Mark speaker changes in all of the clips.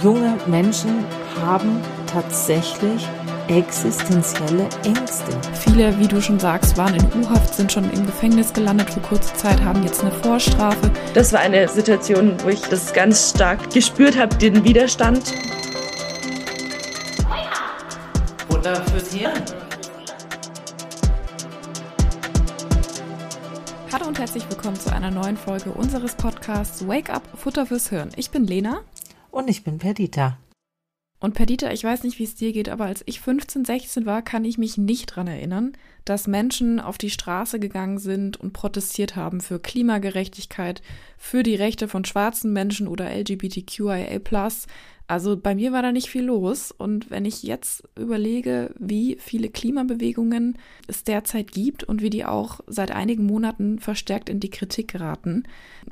Speaker 1: Junge Menschen haben tatsächlich existenzielle Ängste.
Speaker 2: Viele, wie du schon sagst, waren in U-Haft, sind schon im Gefängnis gelandet für kurze Zeit, haben jetzt eine Vorstrafe.
Speaker 3: Das war eine Situation, wo ich das ganz stark gespürt habe, den Widerstand.
Speaker 4: Futter fürs Hirn.
Speaker 2: Hallo und herzlich willkommen zu einer neuen Folge unseres Podcasts Wake Up Futter fürs Hirn. Ich bin Lena.
Speaker 1: Und ich bin Perdita.
Speaker 2: Und Perdita, ich weiß nicht, wie es dir geht, aber als ich 15, 16 war, kann ich mich nicht dran erinnern, dass Menschen auf die Straße gegangen sind und protestiert haben für Klimagerechtigkeit, für die Rechte von schwarzen Menschen oder LGBTQIA+, also bei mir war da nicht viel los. Und wenn ich jetzt überlege, wie viele Klimabewegungen es derzeit gibt und wie die auch seit einigen Monaten verstärkt in die Kritik geraten,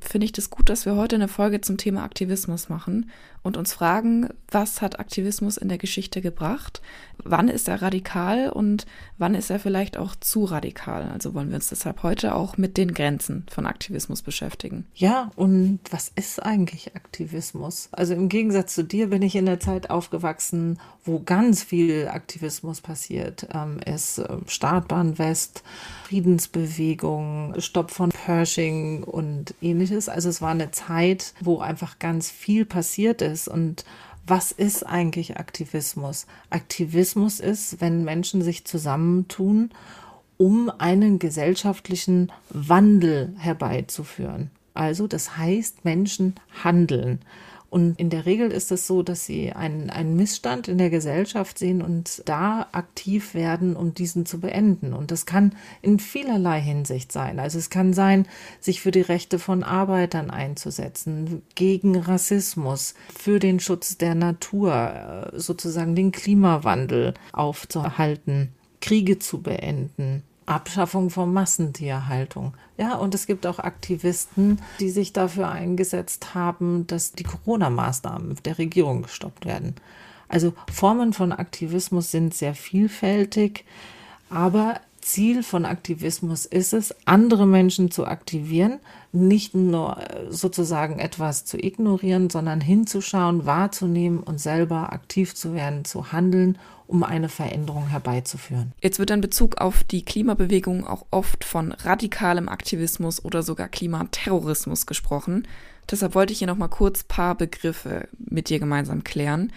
Speaker 2: finde ich das gut, dass wir heute eine Folge zum Thema Aktivismus machen und uns fragen, was hat Aktivismus in der Geschichte gebracht? Wann ist er radikal und wann ist er vielleicht auch zu radikal? Also wollen wir uns deshalb heute auch mit den Grenzen von Aktivismus beschäftigen.
Speaker 1: Ja, und was ist eigentlich Aktivismus? Also im Gegensatz zu dir bin ich in der Zeit aufgewachsen, wo ganz viel Aktivismus passiert ähm, ist. Äh, Startbahn West, Friedensbewegung, Stopp von Pershing und ähnliches. Also es war eine Zeit, wo einfach ganz viel passiert ist und was ist eigentlich Aktivismus? Aktivismus ist, wenn Menschen sich zusammentun, um einen gesellschaftlichen Wandel herbeizuführen. Also das heißt, Menschen handeln. Und in der Regel ist es so, dass sie einen, einen Missstand in der Gesellschaft sehen und da aktiv werden, um diesen zu beenden. Und das kann in vielerlei Hinsicht sein. Also es kann sein, sich für die Rechte von Arbeitern einzusetzen, gegen Rassismus, für den Schutz der Natur, sozusagen den Klimawandel aufzuhalten, Kriege zu beenden. Abschaffung von Massentierhaltung. Ja, und es gibt auch Aktivisten, die sich dafür eingesetzt haben, dass die Corona-Maßnahmen der Regierung gestoppt werden. Also Formen von Aktivismus sind sehr vielfältig, aber Ziel von Aktivismus ist es, andere Menschen zu aktivieren, nicht nur äh, sozusagen etwas zu ignorieren, sondern hinzuschauen, wahrzunehmen und selber aktiv zu werden, zu handeln um eine Veränderung herbeizuführen.
Speaker 2: Jetzt wird in Bezug auf die Klimabewegung auch oft von radikalem Aktivismus oder sogar Klimaterrorismus gesprochen. Deshalb wollte ich hier nochmal kurz paar Begriffe mit dir gemeinsam klären.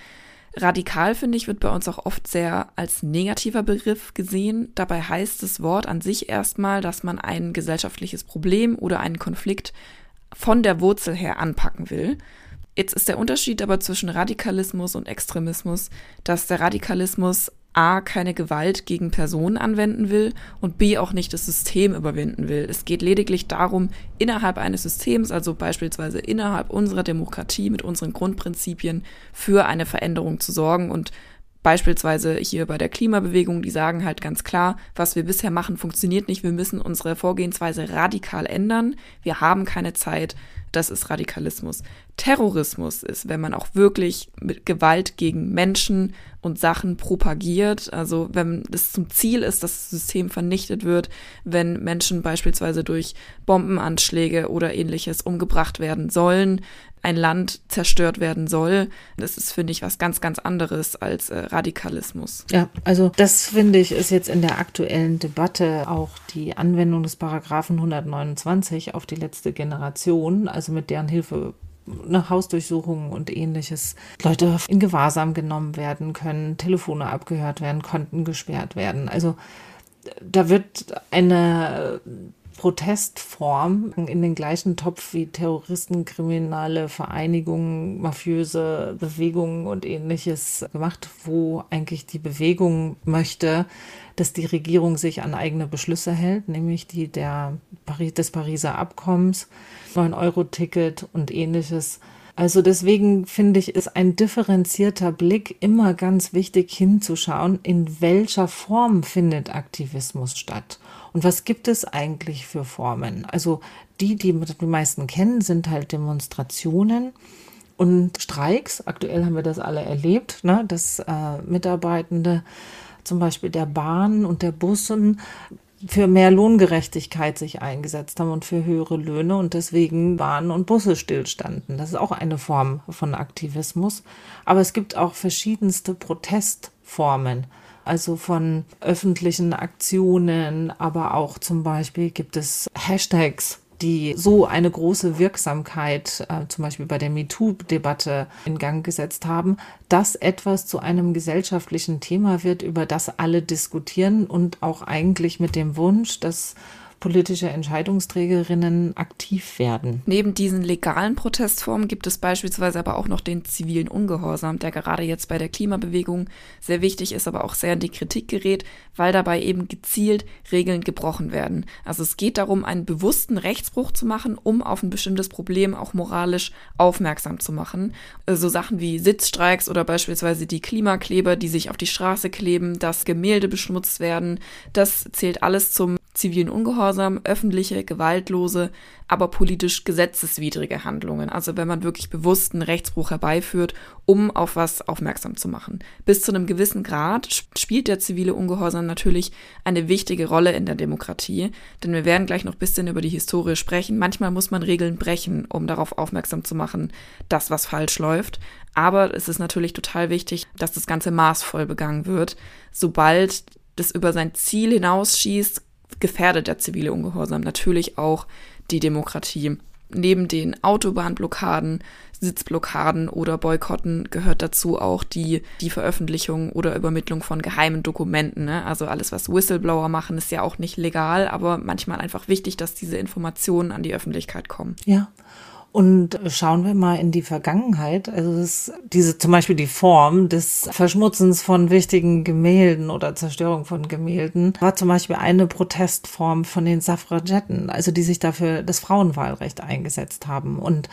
Speaker 2: Radikal, finde ich, wird bei uns auch oft sehr als negativer Begriff gesehen. Dabei heißt das Wort an sich erstmal, dass man ein gesellschaftliches Problem oder einen Konflikt von der Wurzel her anpacken will. Jetzt ist der Unterschied aber zwischen Radikalismus und Extremismus, dass der Radikalismus A keine Gewalt gegen Personen anwenden will und B auch nicht das System überwinden will. Es geht lediglich darum, innerhalb eines Systems, also beispielsweise innerhalb unserer Demokratie mit unseren Grundprinzipien, für eine Veränderung zu sorgen und Beispielsweise hier bei der Klimabewegung, die sagen halt ganz klar, was wir bisher machen, funktioniert nicht. Wir müssen unsere Vorgehensweise radikal ändern. Wir haben keine Zeit. Das ist Radikalismus. Terrorismus ist, wenn man auch wirklich mit Gewalt gegen Menschen und Sachen propagiert. Also wenn es zum Ziel ist, dass das System vernichtet wird, wenn Menschen beispielsweise durch Bombenanschläge oder ähnliches umgebracht werden sollen, ein Land zerstört werden soll. Das ist, finde ich, was ganz, ganz anderes als äh, Radikalismus.
Speaker 1: Ja, also das finde ich ist jetzt in der aktuellen Debatte auch die Anwendung des Paragraphen 129 auf die letzte Generation, also mit deren Hilfe eine Hausdurchsuchung und ähnliches, Leute in Gewahrsam genommen werden können, Telefone abgehört werden, Konten gesperrt werden. Also da wird eine Protestform in den gleichen Topf wie Terroristen, kriminale Vereinigungen, mafiöse Bewegungen und ähnliches gemacht, wo eigentlich die Bewegung möchte, dass die Regierung sich an eigene Beschlüsse hält, nämlich die der Paris, des Pariser Abkommens, 9-Euro-Ticket und ähnliches. Also deswegen finde ich, ist ein differenzierter Blick immer ganz wichtig hinzuschauen, in welcher Form findet Aktivismus statt und was gibt es eigentlich für Formen. Also die, die die meisten kennen, sind halt Demonstrationen und Streiks. Aktuell haben wir das alle erlebt, ne, dass äh, Mitarbeitende zum Beispiel der Bahn und der Bussen für mehr Lohngerechtigkeit sich eingesetzt haben und für höhere Löhne und deswegen Bahnen und Busse stillstanden. Das ist auch eine Form von Aktivismus. Aber es gibt auch verschiedenste Protestformen. Also von öffentlichen Aktionen, aber auch zum Beispiel gibt es Hashtags die so eine große Wirksamkeit, äh, zum Beispiel bei der MeToo-Debatte, in Gang gesetzt haben, dass etwas zu einem gesellschaftlichen Thema wird, über das alle diskutieren und auch eigentlich mit dem Wunsch, dass politische Entscheidungsträgerinnen aktiv werden.
Speaker 2: Neben diesen legalen Protestformen gibt es beispielsweise aber auch noch den zivilen Ungehorsam, der gerade jetzt bei der Klimabewegung sehr wichtig ist, aber auch sehr in die Kritik gerät, weil dabei eben gezielt Regeln gebrochen werden. Also es geht darum, einen bewussten Rechtsbruch zu machen, um auf ein bestimmtes Problem auch moralisch aufmerksam zu machen. So Sachen wie Sitzstreiks oder beispielsweise die Klimakleber, die sich auf die Straße kleben, dass Gemälde beschmutzt werden, das zählt alles zum zivilen Ungehorsam, öffentliche, gewaltlose, aber politisch gesetzeswidrige Handlungen. Also wenn man wirklich bewussten Rechtsbruch herbeiführt, um auf was aufmerksam zu machen. Bis zu einem gewissen Grad spielt der zivile Ungehorsam natürlich eine wichtige Rolle in der Demokratie, denn wir werden gleich noch ein bisschen über die Historie sprechen. Manchmal muss man Regeln brechen, um darauf aufmerksam zu machen, dass was falsch läuft. Aber es ist natürlich total wichtig, dass das Ganze maßvoll begangen wird. Sobald das über sein Ziel hinausschießt, gefährdet der zivile Ungehorsam natürlich auch die Demokratie. Neben den Autobahnblockaden, Sitzblockaden oder Boykotten gehört dazu auch die, die Veröffentlichung oder Übermittlung von geheimen Dokumenten. Ne? Also alles, was Whistleblower machen, ist ja auch nicht legal, aber manchmal einfach wichtig, dass diese Informationen an die Öffentlichkeit kommen.
Speaker 1: Ja. Und schauen wir mal in die Vergangenheit. Also das, diese zum Beispiel die Form des Verschmutzens von wichtigen Gemälden oder Zerstörung von Gemälden war zum Beispiel eine Protestform von den Suffragetten, also die sich dafür das Frauenwahlrecht eingesetzt haben. Und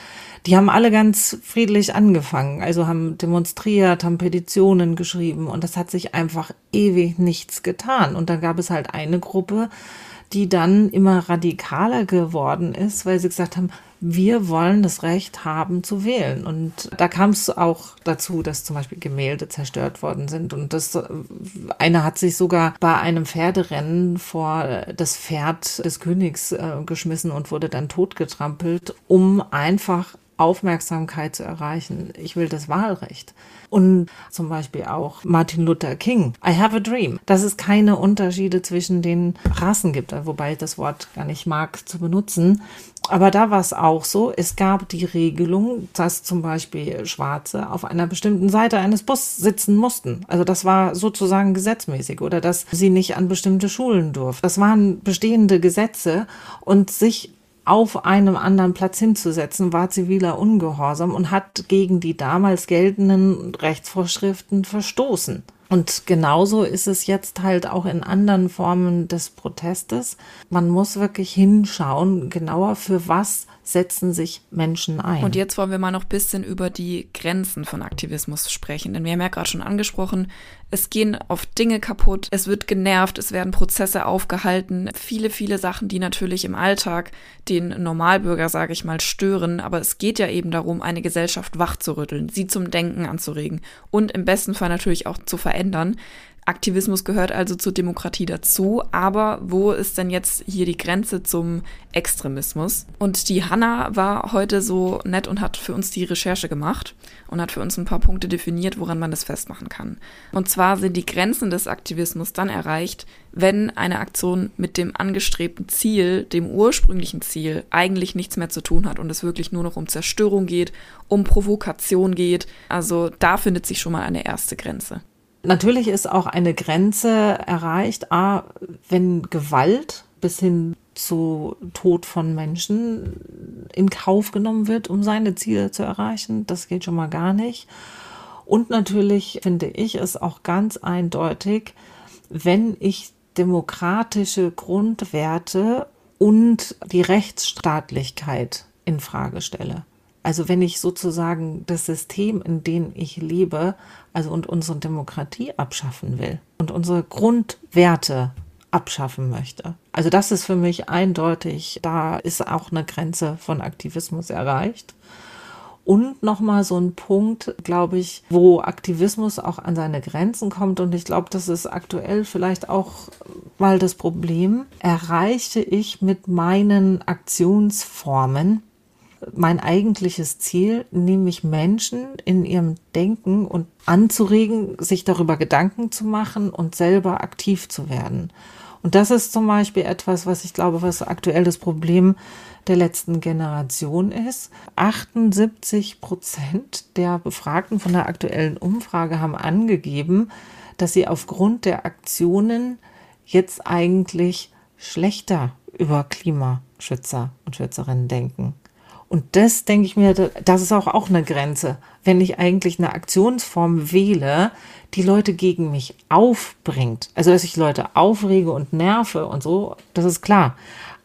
Speaker 1: die haben alle ganz friedlich angefangen, also haben demonstriert, haben Petitionen geschrieben und das hat sich einfach ewig nichts getan. Und dann gab es halt eine Gruppe, die dann immer radikaler geworden ist, weil sie gesagt haben, wir wollen das Recht haben zu wählen. Und da kam es auch dazu, dass zum Beispiel Gemälde zerstört worden sind. Und das eine hat sich sogar bei einem Pferderennen vor das Pferd des Königs äh, geschmissen und wurde dann totgetrampelt, um einfach Aufmerksamkeit zu erreichen. Ich will das Wahlrecht. Und zum Beispiel auch Martin Luther King. I have a dream. Dass es keine Unterschiede zwischen den Rassen gibt, wobei ich das Wort gar nicht mag zu benutzen. Aber da war es auch so, es gab die Regelung, dass zum Beispiel Schwarze auf einer bestimmten Seite eines Bus sitzen mussten. Also das war sozusagen gesetzmäßig oder dass sie nicht an bestimmte Schulen durften. Das waren bestehende Gesetze und sich auf einem anderen Platz hinzusetzen, war ziviler Ungehorsam und hat gegen die damals geltenden Rechtsvorschriften verstoßen. Und genauso ist es jetzt halt auch in anderen Formen des Protestes. Man muss wirklich hinschauen, genauer für was setzen sich Menschen ein.
Speaker 2: Und jetzt wollen wir mal noch ein bisschen über die Grenzen von Aktivismus sprechen. Denn wir haben ja gerade schon angesprochen, es gehen oft Dinge kaputt, es wird genervt, es werden Prozesse aufgehalten, viele, viele Sachen, die natürlich im Alltag den Normalbürger, sage ich mal, stören. Aber es geht ja eben darum, eine Gesellschaft wachzurütteln, sie zum Denken anzuregen und im besten Fall natürlich auch zu verändern. Aktivismus gehört also zur Demokratie dazu, aber wo ist denn jetzt hier die Grenze zum Extremismus? Und die Hanna war heute so nett und hat für uns die Recherche gemacht und hat für uns ein paar Punkte definiert, woran man das festmachen kann. Und zwar sind die Grenzen des Aktivismus dann erreicht, wenn eine Aktion mit dem angestrebten Ziel, dem ursprünglichen Ziel, eigentlich nichts mehr zu tun hat und es wirklich nur noch um Zerstörung geht, um Provokation geht. Also da findet sich schon mal eine erste Grenze.
Speaker 1: Natürlich ist auch eine Grenze erreicht, a, wenn Gewalt bis hin zu Tod von Menschen in Kauf genommen wird, um seine Ziele zu erreichen. Das geht schon mal gar nicht. Und natürlich finde ich es auch ganz eindeutig, wenn ich demokratische Grundwerte und die Rechtsstaatlichkeit in Frage stelle. Also wenn ich sozusagen das System, in dem ich lebe, also und unsere Demokratie abschaffen will und unsere Grundwerte abschaffen möchte. Also das ist für mich eindeutig, da ist auch eine Grenze von Aktivismus erreicht. Und nochmal so ein Punkt, glaube ich, wo Aktivismus auch an seine Grenzen kommt. Und ich glaube, das ist aktuell vielleicht auch mal das Problem. Erreiche ich mit meinen Aktionsformen mein eigentliches Ziel, nämlich Menschen in ihrem Denken und anzuregen, sich darüber Gedanken zu machen und selber aktiv zu werden. Und das ist zum Beispiel etwas, was ich glaube, was aktuell das Problem der letzten Generation ist. 78 Prozent der Befragten von der aktuellen Umfrage haben angegeben, dass sie aufgrund der Aktionen jetzt eigentlich schlechter über Klimaschützer und Schützerinnen denken. Und das denke ich mir, das ist auch, auch eine Grenze. Wenn ich eigentlich eine Aktionsform wähle, die Leute gegen mich aufbringt, also dass ich Leute aufrege und nerve und so, das ist klar.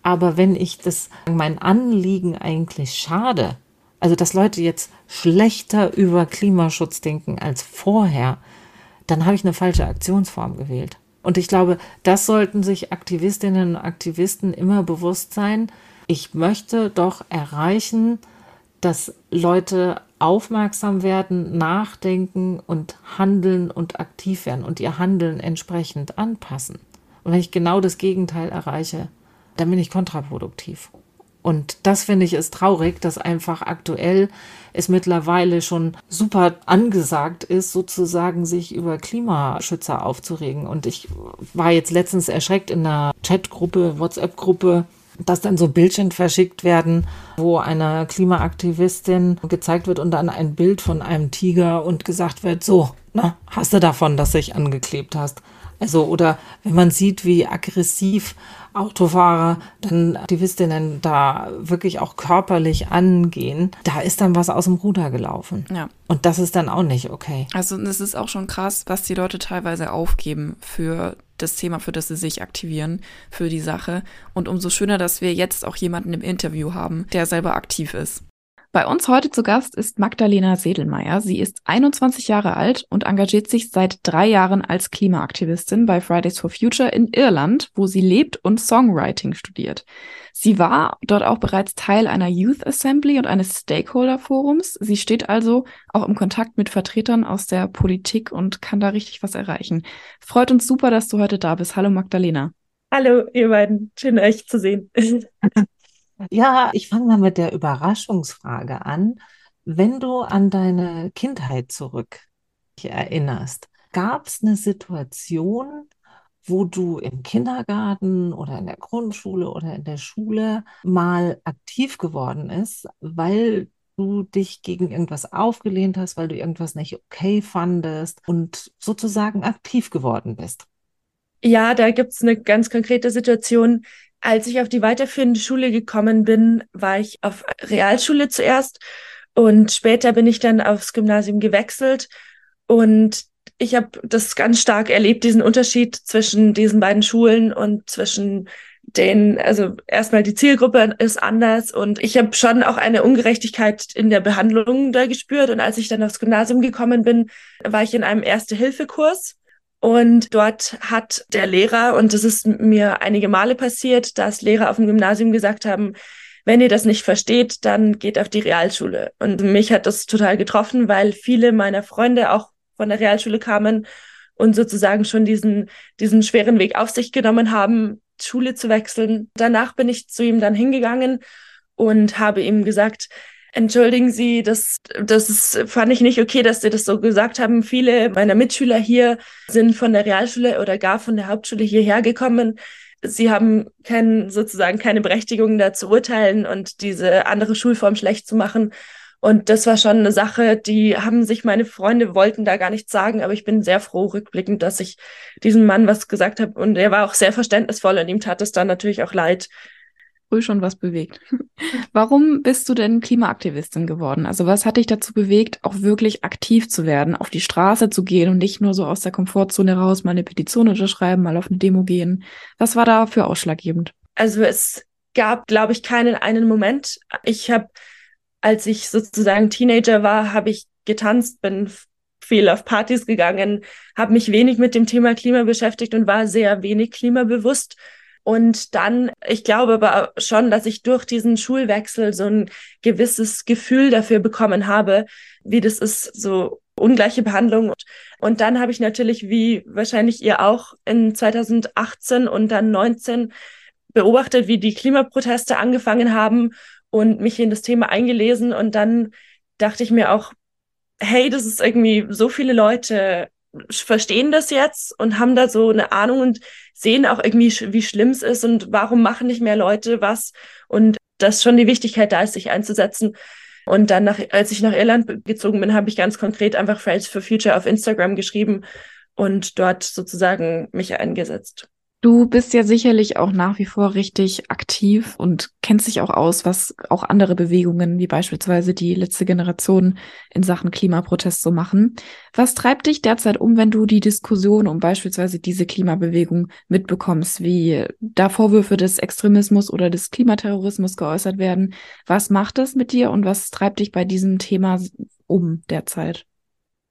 Speaker 1: Aber wenn ich das, mein Anliegen eigentlich schade, also dass Leute jetzt schlechter über Klimaschutz denken als vorher, dann habe ich eine falsche Aktionsform gewählt. Und ich glaube, das sollten sich Aktivistinnen und Aktivisten immer bewusst sein. Ich möchte doch erreichen, dass Leute aufmerksam werden, nachdenken und handeln und aktiv werden und ihr Handeln entsprechend anpassen. Und wenn ich genau das Gegenteil erreiche, dann bin ich kontraproduktiv. Und das finde ich ist traurig, dass einfach aktuell es mittlerweile schon super angesagt ist, sozusagen sich über Klimaschützer aufzuregen. Und ich war jetzt letztens erschreckt in einer Chatgruppe, WhatsApp-Gruppe, dass dann so Bildchen verschickt werden, wo eine Klimaaktivistin gezeigt wird und dann ein Bild von einem Tiger und gesagt wird, so, na, hast du davon, dass du dich angeklebt hast. Also, oder wenn man sieht, wie aggressiv Autofahrer dann Aktivistinnen da wirklich auch körperlich angehen, da ist dann was aus dem Ruder gelaufen. Ja. Und das ist dann auch nicht okay.
Speaker 2: Also, es ist auch schon krass, was die Leute teilweise aufgeben für das Thema, für das sie sich aktivieren, für die Sache. Und umso schöner, dass wir jetzt auch jemanden im Interview haben, der selber aktiv ist. Bei uns heute zu Gast ist Magdalena Sedelmeier. Sie ist 21 Jahre alt und engagiert sich seit drei Jahren als Klimaaktivistin bei Fridays for Future in Irland, wo sie lebt und Songwriting studiert. Sie war dort auch bereits Teil einer Youth Assembly und eines Stakeholder Forums. Sie steht also auch im Kontakt mit Vertretern aus der Politik und kann da richtig was erreichen. Freut uns super, dass du heute da bist. Hallo Magdalena.
Speaker 3: Hallo, ihr beiden. Schön euch zu sehen.
Speaker 1: Ja, ich fange mal mit der Überraschungsfrage an. Wenn du an deine Kindheit zurück erinnerst, gab es eine Situation, wo du im Kindergarten oder in der Grundschule oder in der Schule mal aktiv geworden ist, weil du dich gegen irgendwas aufgelehnt hast, weil du irgendwas nicht okay fandest und sozusagen aktiv geworden bist?
Speaker 3: Ja, da gibt es eine ganz konkrete Situation. Als ich auf die weiterführende Schule gekommen bin, war ich auf Realschule zuerst und später bin ich dann aufs Gymnasium gewechselt und ich habe das ganz stark erlebt, diesen Unterschied zwischen diesen beiden Schulen und zwischen den, also erstmal die Zielgruppe ist anders und ich habe schon auch eine Ungerechtigkeit in der Behandlung da gespürt. Und als ich dann aufs Gymnasium gekommen bin, war ich in einem Erste-Hilfe-Kurs und dort hat der Lehrer, und das ist mir einige Male passiert, dass Lehrer auf dem Gymnasium gesagt haben, wenn ihr das nicht versteht, dann geht auf die Realschule. Und mich hat das total getroffen, weil viele meiner Freunde auch von der Realschule kamen und sozusagen schon diesen, diesen schweren Weg auf sich genommen haben, Schule zu wechseln. Danach bin ich zu ihm dann hingegangen und habe ihm gesagt, Entschuldigen Sie, das, das ist, fand ich nicht okay, dass Sie das so gesagt haben. Viele meiner Mitschüler hier sind von der Realschule oder gar von der Hauptschule hierher gekommen. Sie haben kein, sozusagen keine Berechtigung da zu urteilen und diese andere Schulform schlecht zu machen. Und das war schon eine Sache, die haben sich meine Freunde wollten da gar nichts sagen, aber ich bin sehr froh rückblickend, dass ich diesem Mann was gesagt habe und er war auch sehr verständnisvoll und ihm tat es dann natürlich auch leid,
Speaker 2: früh schon was bewegt. Warum bist du denn Klimaaktivistin geworden? Also was hat dich dazu bewegt, auch wirklich aktiv zu werden, auf die Straße zu gehen und nicht nur so aus der Komfortzone raus, mal eine Petition unterschreiben, mal auf eine Demo gehen? Was war da für ausschlaggebend?
Speaker 3: Also es gab, glaube ich, keinen einen Moment. Ich habe, als ich sozusagen Teenager war, habe ich getanzt, bin viel auf Partys gegangen, habe mich wenig mit dem Thema Klima beschäftigt und war sehr wenig klimabewusst Und dann, ich glaube aber schon, dass ich durch diesen Schulwechsel so ein gewisses Gefühl dafür bekommen habe, wie das ist, so ungleiche Behandlung. Und dann habe ich natürlich, wie wahrscheinlich ihr auch, in 2018 und dann 19 beobachtet, wie die Klimaproteste angefangen haben und mich in das Thema eingelesen. Und dann dachte ich mir auch, hey, das ist irgendwie so viele Leute verstehen das jetzt und haben da so eine Ahnung und sehen auch irgendwie, wie schlimm es ist und warum machen nicht mehr Leute was und dass schon die Wichtigkeit da ist, sich einzusetzen. Und dann, nach, als ich nach Irland gezogen bin, habe ich ganz konkret einfach Fridays for Future auf Instagram geschrieben und dort sozusagen mich eingesetzt.
Speaker 2: Du bist ja sicherlich auch nach wie vor richtig aktiv und kennst dich auch aus, was auch andere Bewegungen, wie beispielsweise die letzte Generation in Sachen Klimaprotest so machen. Was treibt dich derzeit um, wenn du die Diskussion um beispielsweise diese Klimabewegung mitbekommst, wie da Vorwürfe des Extremismus oder des Klimaterrorismus geäußert werden? Was macht das mit dir und was treibt dich bei diesem Thema um derzeit?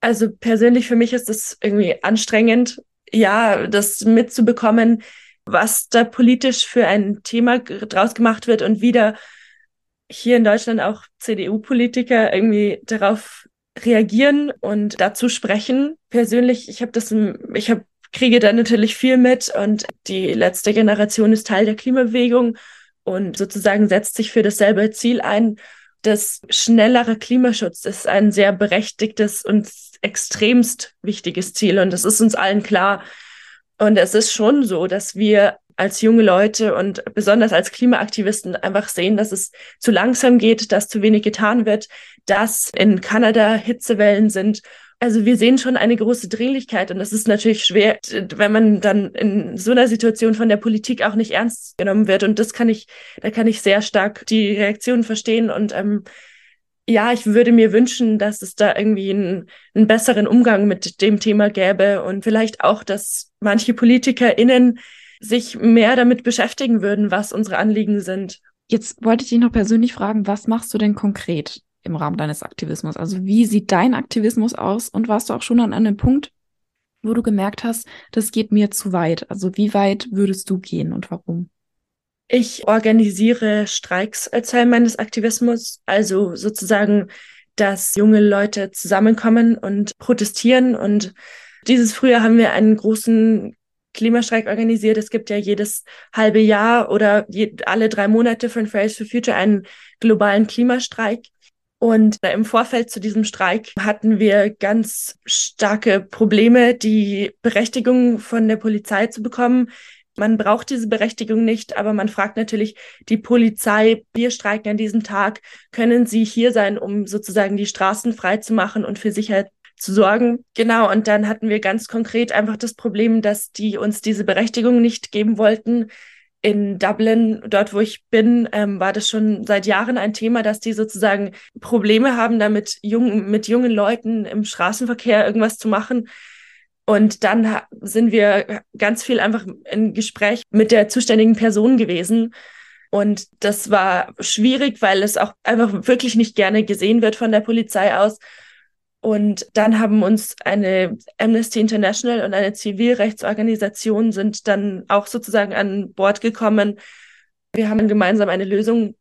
Speaker 3: Also persönlich für mich ist es irgendwie anstrengend, ja, das mitzubekommen, was da politisch für ein Thema draus gemacht wird und wieder hier in Deutschland auch CDU-Politiker irgendwie darauf reagieren und dazu sprechen. Persönlich, ich habe das, ich habe kriege da natürlich viel mit und die letzte Generation ist Teil der Klimabewegung und sozusagen setzt sich für dasselbe Ziel ein. Das schnellere Klimaschutz ist ein sehr berechtigtes und extremst wichtiges Ziel und das ist uns allen klar. Und es ist schon so, dass wir als junge Leute und besonders als Klimaaktivisten einfach sehen, dass es zu langsam geht, dass zu wenig getan wird, dass in Kanada Hitzewellen sind. Also wir sehen schon eine große Dringlichkeit und es ist natürlich schwer, wenn man dann in so einer Situation von der Politik auch nicht ernst genommen wird. Und das kann ich, da kann ich sehr stark die Reaktion verstehen und ähm, ja, ich würde mir wünschen, dass es da irgendwie einen, einen besseren Umgang mit dem Thema gäbe und vielleicht auch, dass manche PolitikerInnen sich mehr damit beschäftigen würden, was unsere Anliegen sind.
Speaker 2: Jetzt wollte ich dich noch persönlich fragen, was machst du denn konkret im Rahmen deines Aktivismus? Also wie sieht dein Aktivismus aus und warst du auch schon an einem Punkt, wo du gemerkt hast, das geht mir zu weit? Also wie weit würdest du gehen und warum?
Speaker 3: Ich organisiere Streiks als Teil meines Aktivismus, also sozusagen, dass junge Leute zusammenkommen und protestieren. Und dieses Frühjahr haben wir einen großen Klimastreik organisiert. Es gibt ja jedes halbe Jahr oder je, alle drei Monate von Fridays for Future einen globalen Klimastreik. Und im Vorfeld zu diesem Streik hatten wir ganz starke Probleme, die Berechtigung von der Polizei zu bekommen. Man braucht diese Berechtigung nicht, aber man fragt natürlich die Polizei, wir streiken an diesem Tag, können Sie hier sein, um sozusagen die Straßen frei zu machen und für Sicherheit zu sorgen. Genau, und dann hatten wir ganz konkret einfach das Problem, dass die uns diese Berechtigung nicht geben wollten. In Dublin, dort wo ich bin, ähm, war das schon seit Jahren ein Thema, dass die sozusagen Probleme haben, damit jung, mit jungen Leuten im Straßenverkehr irgendwas zu machen. Und dann sind wir ganz viel einfach in Gespräch mit der zuständigen Person gewesen. Und das war schwierig, weil es auch einfach wirklich nicht gerne gesehen wird von der Polizei aus. Und dann haben uns eine Amnesty International und eine Zivilrechtsorganisation sind dann auch sozusagen an Bord gekommen. Wir haben gemeinsam eine Lösung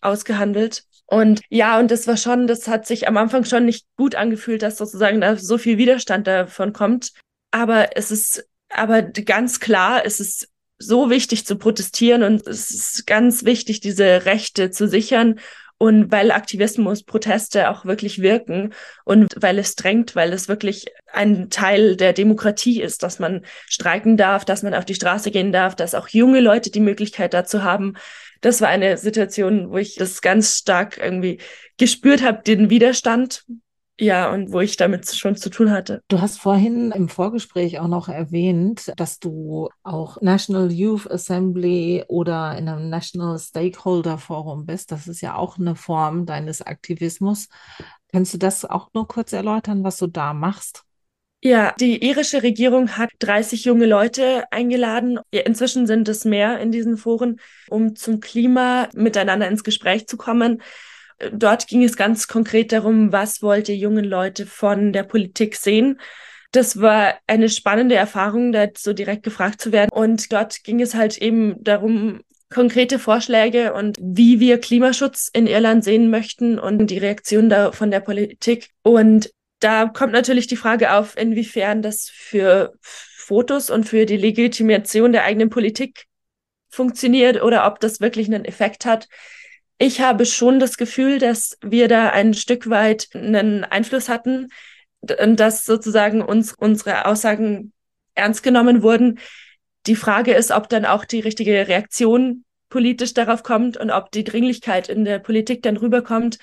Speaker 3: ausgehandelt. Und ja, und das war schon, das hat sich am Anfang schon nicht gut angefühlt, dass sozusagen da so viel Widerstand davon kommt. Aber es ist, aber ganz klar, es ist so wichtig zu protestieren und es ist ganz wichtig, diese Rechte zu sichern. Und weil Aktivismus, Proteste auch wirklich wirken und weil es drängt, weil es wirklich ein Teil der Demokratie ist, dass man streiken darf, dass man auf die Straße gehen darf, dass auch junge Leute die Möglichkeit dazu haben. Das war eine Situation, wo ich das ganz stark irgendwie gespürt habe, den Widerstand ja, und wo ich damit schon zu tun hatte.
Speaker 1: Du hast vorhin im Vorgespräch auch noch erwähnt, dass du auch National Youth Assembly oder in einem National Stakeholder Forum bist. Das ist ja auch eine Form deines Aktivismus. Kannst du das auch nur kurz erläutern, was du da machst?
Speaker 3: Ja, die irische Regierung hat 30 junge Leute eingeladen. Inzwischen sind es mehr in diesen Foren, um zum Klima miteinander ins Gespräch zu kommen dort ging es ganz konkret darum, was wollte jungen Leute von der Politik sehen. das war eine spannende Erfahrung, da so direkt gefragt zu werden. Und dort ging es halt eben darum, konkrete Vorschläge und wie wir Klimaschutz in Irland sehen möchten und die Reaktion da von der Politik. Und da kommt natürlich die Frage auf, inwiefern das für Fotos und für die Legitimation der eigenen Politik funktioniert oder ob das wirklich einen Effekt hat. Ich habe schon das Gefühl, dass wir da ein Stück weit einen Einfluss hatten und dass sozusagen uns unsere Aussagen ernst genommen wurden. Die Frage ist, ob dann auch die richtige Reaktion politisch darauf kommt und ob die Dringlichkeit in der Politik dann rüberkommt.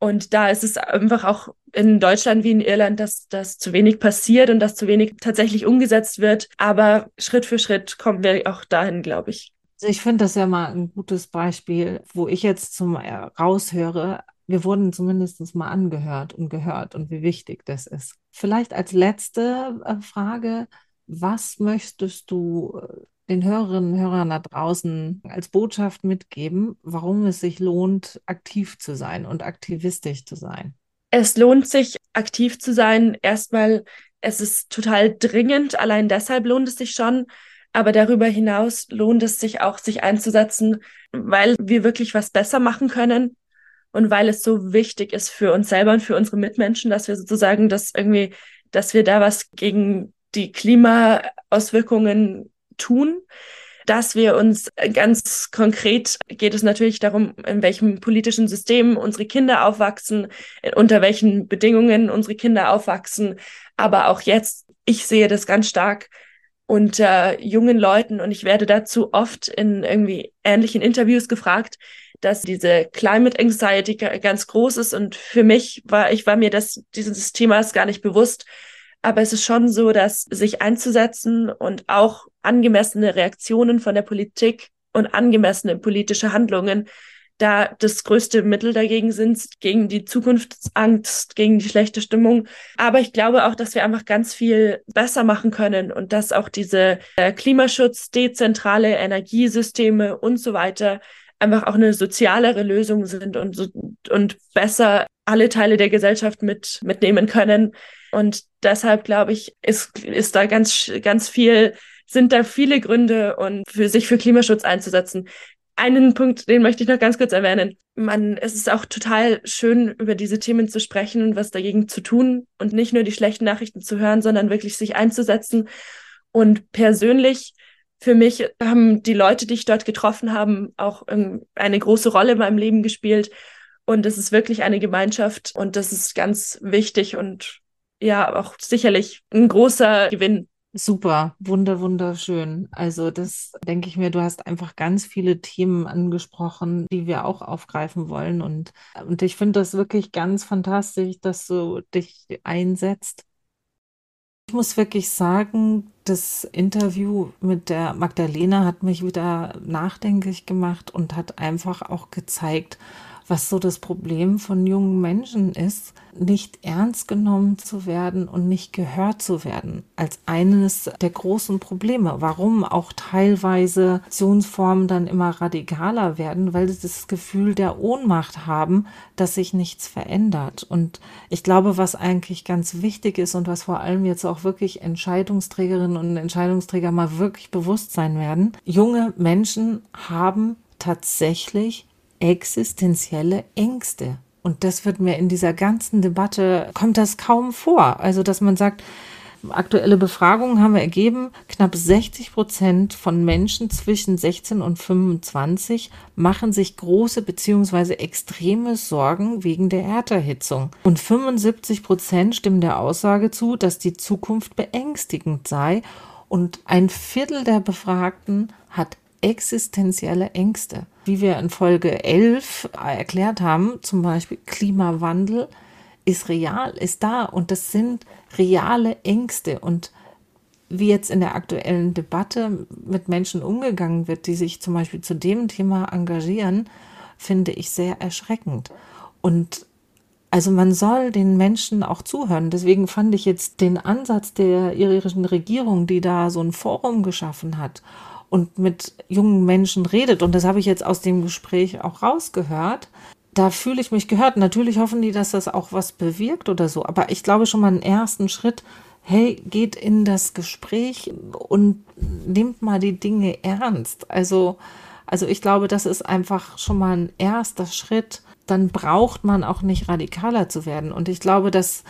Speaker 3: Und da ist es einfach auch in Deutschland wie in Irland, dass das zu wenig passiert und dass zu wenig tatsächlich umgesetzt wird. Aber Schritt für Schritt kommen wir auch dahin, glaube ich.
Speaker 1: Also ich finde das ja mal ein gutes Beispiel, wo ich jetzt zum äh, raushöre, wir wurden zumindest mal angehört und gehört und wie wichtig das ist. Vielleicht als letzte äh, Frage, was möchtest du äh, den Hörerinnen und Hörern da draußen als Botschaft mitgeben, warum es sich lohnt, aktiv zu sein und aktivistisch zu sein?
Speaker 3: Es lohnt sich, aktiv zu sein. Erstmal, es ist total dringend. Allein deshalb lohnt es sich schon. Aber darüber hinaus lohnt es sich auch, sich einzusetzen, weil wir wirklich was besser machen können und weil es so wichtig ist für uns selber und für unsere Mitmenschen, dass wir sozusagen das irgendwie, dass wir da was gegen die Klimaauswirkungen tun, dass wir uns ganz konkret geht es natürlich darum, in welchem politischen System unsere Kinder aufwachsen, unter welchen Bedingungen unsere Kinder aufwachsen. Aber auch jetzt, ich sehe das ganz stark unter jungen Leuten und ich werde dazu oft in irgendwie ähnlichen Interviews gefragt, dass diese Climate Anxiety ganz groß ist und für mich war, ich war mir das, dieses Themas gar nicht bewusst. Aber es ist schon so, dass sich einzusetzen und auch angemessene Reaktionen von der Politik und angemessene politische Handlungen da das größte Mittel dagegen sind, gegen die Zukunftsangst, gegen die schlechte Stimmung. Aber ich glaube auch, dass wir einfach ganz viel besser machen können und dass auch diese äh, Klimaschutz, dezentrale Energiesysteme und so weiter einfach auch eine sozialere Lösung sind und, so, und besser alle Teile der Gesellschaft mit, mitnehmen können. Und deshalb glaube ich, ist, ist da ganz, ganz viel, sind da viele Gründe und für sich für Klimaschutz einzusetzen. Einen Punkt, den möchte ich noch ganz kurz erwähnen. Man, es ist auch total schön, über diese Themen zu sprechen und was dagegen zu tun und nicht nur die schlechten Nachrichten zu hören, sondern wirklich sich einzusetzen. Und persönlich für mich haben die Leute, die ich dort getroffen habe, auch eine große Rolle in meinem Leben gespielt. Und es ist wirklich eine Gemeinschaft und das ist ganz wichtig und ja, auch sicherlich ein großer Gewinn.
Speaker 1: Super, wunder, wunderschön. Also das denke ich mir, du hast einfach ganz viele Themen angesprochen, die wir auch aufgreifen wollen. Und, und ich finde das wirklich ganz fantastisch, dass du dich einsetzt ich muss wirklich sagen, das Interview mit der Magdalena hat mich wieder nachdenklich gemacht und hat einfach auch gezeigt, was so das Problem von jungen Menschen ist, nicht ernst genommen zu werden und nicht gehört zu werden, als eines der großen Probleme. Warum auch teilweise Aktionsformen dann immer radikaler werden, weil sie das Gefühl der Ohnmacht haben, dass sich nichts verändert. Und ich glaube, was eigentlich ganz wichtig ist und was vor allem jetzt auch wirklich Entscheidungsträgerinnen und Entscheidungsträger mal wirklich bewusst sein werden, junge Menschen haben tatsächlich existenzielle Ängste. Und das wird mir in dieser ganzen Debatte, kommt das kaum vor. Also, dass man sagt, aktuelle Befragungen haben ergeben, knapp 60 Prozent von Menschen zwischen 16 und 25 machen sich große beziehungsweise extreme Sorgen wegen der Erderhitzung. Und 75 Prozent stimmen der Aussage zu, dass die Zukunft beängstigend sei. Und ein Viertel der Befragten hat existenzielle Ängste. Wie wir in Folge 11 erklärt haben, zum Beispiel Klimawandel ist real, ist da und das sind reale Ängste und wie jetzt in der aktuellen Debatte mit Menschen umgegangen wird, die sich zum Beispiel zu dem Thema engagieren, finde ich sehr erschreckend. Und also man soll den Menschen auch zuhören. Deswegen fand ich jetzt den Ansatz der irischen Regierung, die da so ein Forum geschaffen hat und mit jungen Menschen redet, und das habe ich jetzt aus dem Gespräch auch rausgehört, da fühle ich mich gehört. Natürlich hoffen die, dass das auch was bewirkt oder so, aber ich glaube schon mal einen ersten Schritt hey, geht in das Gespräch und nimmt mal die Dinge ernst. Also, also ich glaube, das ist einfach schon mal ein erster Schritt. Dann braucht man auch nicht radikaler zu werden. Und ich glaube, dass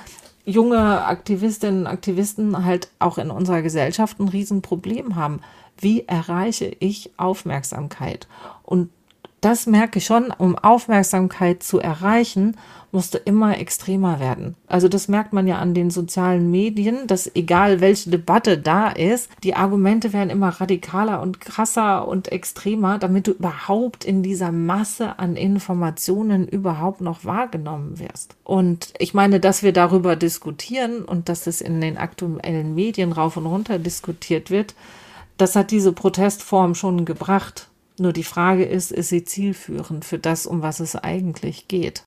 Speaker 1: junge Aktivistinnen und Aktivisten halt auch in unserer Gesellschaft ein Riesenproblem haben. Wie erreiche ich Aufmerksamkeit? Und das merke ich schon, um Aufmerksamkeit zu erreichen, musste immer extremer werden. Also das merkt man ja an den sozialen Medien, dass egal welche Debatte da ist, die Argumente werden immer radikaler und krasser und extremer, damit du überhaupt in dieser Masse an Informationen überhaupt noch wahrgenommen wirst. Und ich meine, dass wir darüber diskutieren und dass es in den aktuellen Medien rauf und runter diskutiert wird, das hat diese Protestform schon gebracht. Nur die Frage ist, ist sie zielführend für das, um was es eigentlich geht?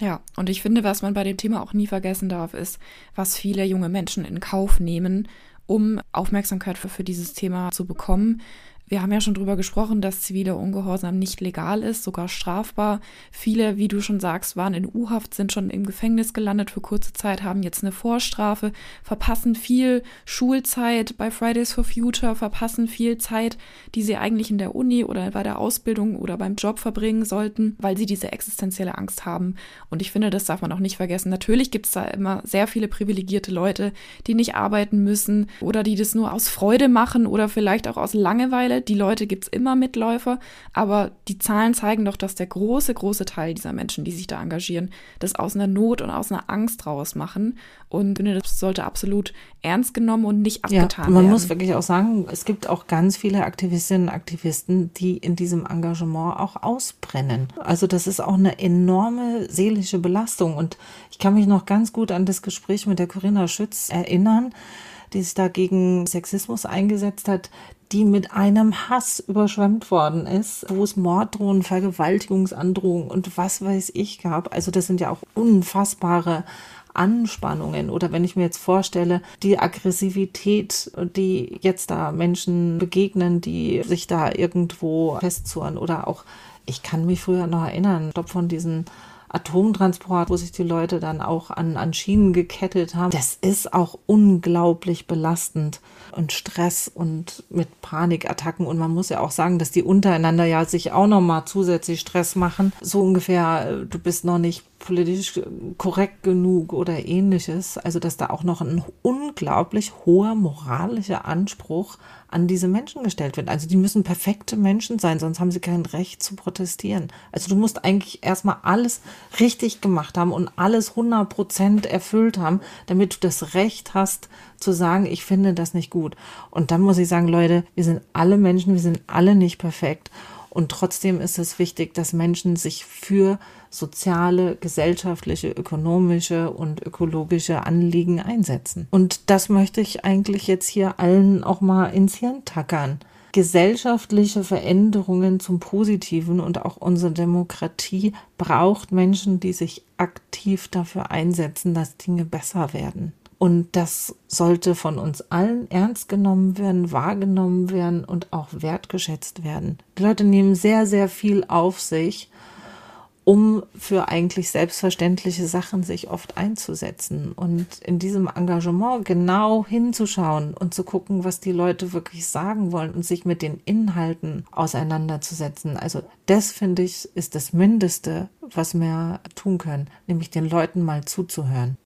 Speaker 2: Ja, und ich finde, was man bei dem Thema auch nie vergessen darf, ist, was viele junge Menschen in Kauf nehmen, um Aufmerksamkeit für, für dieses Thema zu bekommen. Wir haben ja schon drüber gesprochen, dass ziviler Ungehorsam nicht legal ist, sogar strafbar. Viele, wie du schon sagst, waren in U-Haft, sind schon im Gefängnis gelandet für kurze Zeit, haben jetzt eine Vorstrafe, verpassen viel Schulzeit bei Fridays for Future, verpassen viel Zeit, die sie eigentlich in der Uni oder bei der Ausbildung oder beim Job verbringen sollten, weil sie diese existenzielle Angst haben. Und ich finde, das darf man auch nicht vergessen. Natürlich gibt es da immer sehr viele privilegierte Leute, die nicht arbeiten müssen oder die das nur aus Freude machen oder vielleicht auch aus Langeweile die Leute gibt es immer Mitläufer, aber die Zahlen zeigen doch, dass der große, große Teil dieser Menschen, die sich da engagieren, das aus einer Not und aus einer Angst raus machen. Und das sollte absolut ernst genommen und nicht abgetan
Speaker 1: ja, man
Speaker 2: werden.
Speaker 1: muss wirklich auch sagen, es gibt auch ganz viele Aktivistinnen und Aktivisten, die in diesem Engagement auch ausbrennen. Also das ist auch eine enorme seelische Belastung. Und ich kann mich noch ganz gut an das Gespräch mit der Corinna Schütz erinnern die sich da gegen Sexismus eingesetzt hat, die mit einem Hass überschwemmt worden ist, wo es Morddrohungen, Vergewaltigungsandrohungen und was weiß ich gab. Also das sind ja auch unfassbare Anspannungen oder wenn ich mir jetzt vorstelle, die Aggressivität, die jetzt da Menschen begegnen, die sich da irgendwo festzurren oder auch, ich kann mich früher noch erinnern, Stopp von diesen Atomtransport, wo sich die Leute dann auch an, an Schienen gekettet haben. Das ist auch unglaublich belastend und Stress und mit Panikattacken. Und man muss ja auch sagen, dass die untereinander ja sich auch nochmal zusätzlich Stress machen. So ungefähr, äh, du bist noch nicht politisch korrekt genug oder ähnliches. Also, dass da auch noch ein unglaublich hoher moralischer Anspruch an diese Menschen gestellt wird. Also, die müssen perfekte Menschen sein, sonst haben sie kein Recht zu protestieren. Also, du musst eigentlich erstmal alles richtig gemacht haben und alles 100 Prozent erfüllt haben, damit du das Recht hast, zu sagen, ich finde das nicht gut. Und dann muss ich sagen, Leute, wir sind alle Menschen, wir sind alle nicht perfekt. Und trotzdem ist es wichtig, dass Menschen sich für soziale, gesellschaftliche, ökonomische und ökologische Anliegen einsetzen. Und das möchte ich eigentlich jetzt hier allen auch mal ins Hirn tackern. Gesellschaftliche Veränderungen zum Positiven und auch unsere Demokratie braucht Menschen, die sich aktiv dafür einsetzen, dass Dinge besser werden. Und das sollte von uns allen ernst genommen werden, wahrgenommen werden und auch wertgeschätzt werden. Die Leute nehmen sehr, sehr viel auf sich, um für eigentlich selbstverständliche Sachen sich oft einzusetzen und in diesem Engagement genau hinzuschauen und zu gucken, was die Leute wirklich sagen wollen und sich mit den Inhalten auseinanderzusetzen. Also das finde ich ist das Mindeste, was wir tun können, nämlich den Leuten mal zuzuhören.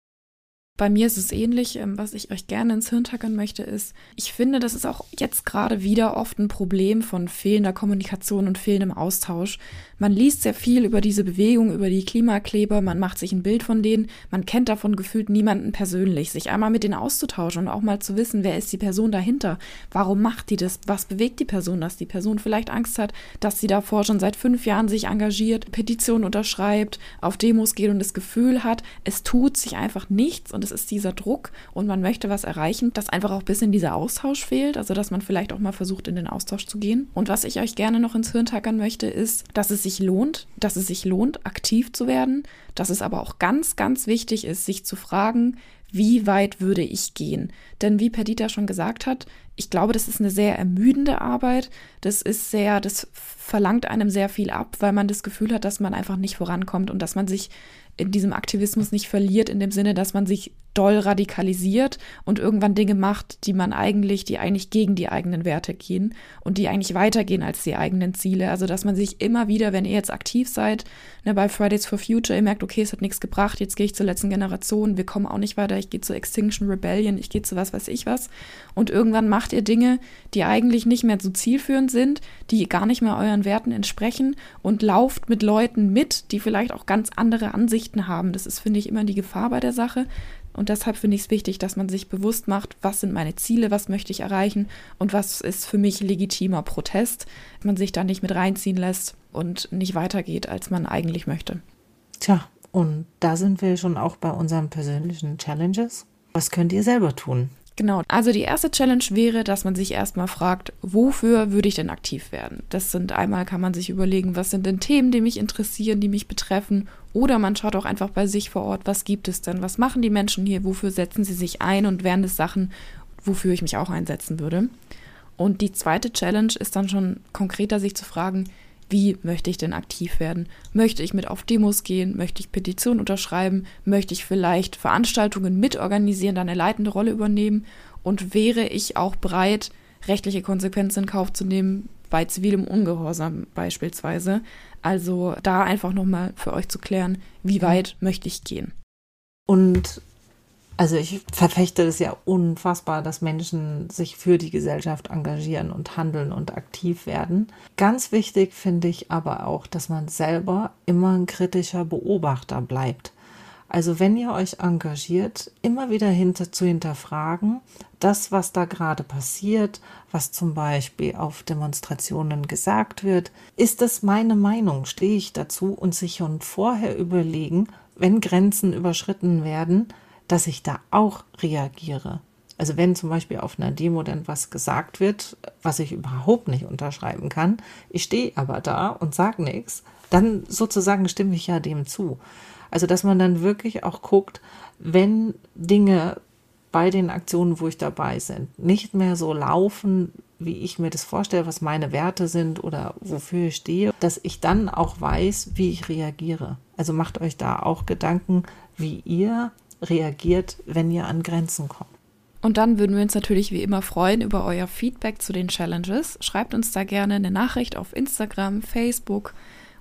Speaker 2: Bei mir ist es ähnlich. Ähm, was ich euch gerne ins Hirn tackern möchte, ist, ich finde, das ist auch jetzt gerade wieder oft ein Problem von fehlender Kommunikation und fehlendem Austausch. Man liest sehr viel über diese Bewegung, über die Klimakleber, man macht sich ein Bild von denen, man kennt davon gefühlt niemanden persönlich. Sich einmal mit denen auszutauschen und auch mal zu wissen, wer ist die Person dahinter, warum macht die das, was bewegt die Person, dass die Person vielleicht Angst hat, dass sie davor schon seit fünf Jahren sich engagiert, Petitionen unterschreibt, auf Demos geht und das Gefühl hat, es tut sich einfach nichts und es ist dieser Druck und man möchte was erreichen, dass einfach auch ein bisschen dieser Austausch fehlt, also dass man vielleicht auch mal versucht, in den Austausch zu gehen. Und was ich euch gerne noch ins Hirn tackern möchte, ist, dass es sich sich lohnt, dass es sich lohnt, aktiv zu werden, dass es aber auch ganz, ganz wichtig ist, sich zu fragen, wie weit würde ich gehen? Denn wie Perdita schon gesagt hat, ich glaube, das ist eine sehr ermüdende Arbeit. Das ist sehr, das verlangt einem sehr viel ab, weil man das Gefühl hat, dass man einfach nicht vorankommt und dass man sich in diesem Aktivismus nicht verliert, in dem Sinne, dass man sich doll radikalisiert und irgendwann Dinge macht, die man eigentlich, die eigentlich gegen die eigenen Werte gehen und die eigentlich weitergehen als die eigenen Ziele. Also dass man sich immer wieder, wenn ihr jetzt aktiv seid, ne, bei Fridays for Future, ihr merkt, okay, es hat nichts gebracht, jetzt gehe ich zur letzten Generation, wir kommen auch nicht weiter, ich gehe zur Extinction Rebellion, ich gehe zu was weiß ich was. Und irgendwann macht ihr Dinge, die eigentlich nicht mehr so zielführend sind, die gar nicht mehr euren Werten entsprechen und lauft mit Leuten mit, die vielleicht auch ganz andere Ansichten haben. Das ist, finde ich, immer die Gefahr bei der Sache, und deshalb finde ich es wichtig, dass man sich bewusst macht, was sind meine Ziele, was möchte ich erreichen und was ist für mich legitimer Protest. Man sich da nicht mit reinziehen lässt und nicht weitergeht, als man eigentlich möchte.
Speaker 1: Tja, und da sind wir schon auch bei unseren persönlichen Challenges. Was könnt ihr selber tun?
Speaker 2: Genau, also die erste Challenge wäre, dass man sich erstmal fragt, wofür würde ich denn aktiv werden? Das sind einmal kann man sich überlegen, was sind denn Themen, die mich interessieren, die mich betreffen oder man schaut auch einfach bei sich vor Ort, was gibt es denn? Was machen die Menschen hier? Wofür setzen sie sich ein? Und wären das Sachen, wofür ich mich auch einsetzen würde? Und die zweite Challenge ist dann schon konkreter, sich zu fragen, wie möchte ich denn aktiv werden? Möchte ich mit auf Demos gehen? Möchte ich Petitionen unterschreiben? Möchte ich vielleicht Veranstaltungen mitorganisieren, da eine leitende Rolle übernehmen? Und wäre ich auch bereit, rechtliche Konsequenzen in Kauf zu nehmen, bei zivilem Ungehorsam beispielsweise? Also da einfach nochmal für euch zu klären, wie weit möchte ich gehen?
Speaker 1: Und also ich verfechte es ja unfassbar, dass Menschen sich für die Gesellschaft engagieren und handeln und aktiv werden. Ganz wichtig finde ich aber auch, dass man selber immer ein kritischer Beobachter bleibt. Also wenn ihr euch engagiert, immer wieder hinter, zu hinterfragen, das, was da gerade passiert, was zum Beispiel auf Demonstrationen gesagt wird, ist das meine Meinung, stehe ich dazu und sich schon vorher überlegen, wenn Grenzen überschritten werden, dass ich da auch reagiere. Also wenn zum Beispiel auf einer Demo dann was gesagt wird, was ich überhaupt nicht unterschreiben kann, ich stehe aber da und sage nichts, dann sozusagen stimme ich ja dem zu. Also dass man dann wirklich auch guckt, wenn Dinge bei den Aktionen, wo ich dabei sind, nicht mehr so laufen, wie ich mir das vorstelle, was meine Werte sind oder wofür ich stehe, dass ich dann auch weiß, wie ich reagiere. Also macht euch da auch Gedanken, wie ihr reagiert, wenn ihr an Grenzen kommt.
Speaker 2: Und dann würden wir uns natürlich wie immer freuen über euer Feedback zu den Challenges. Schreibt uns da gerne eine Nachricht auf Instagram, Facebook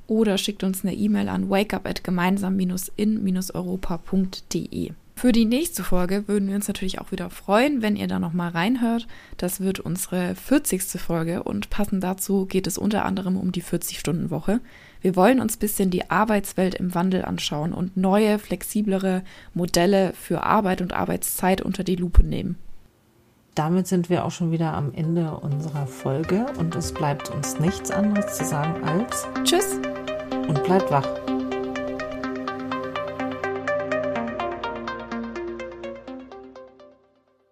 Speaker 2: oder schickt uns eine E-Mail an wakeup at gemeinsam-in-europa.de. Für die nächste Folge würden wir uns natürlich auch wieder freuen, wenn ihr da nochmal reinhört. Das wird unsere 40. Folge und passend dazu geht es unter anderem um die 40-Stunden-Woche. Wir wollen uns ein bisschen die Arbeitswelt im Wandel anschauen und neue, flexiblere Modelle für Arbeit und Arbeitszeit unter die Lupe nehmen.
Speaker 1: Damit sind wir auch schon wieder am Ende unserer Folge und es bleibt uns nichts anderes zu sagen als
Speaker 2: Tschüss
Speaker 1: und bleibt wach.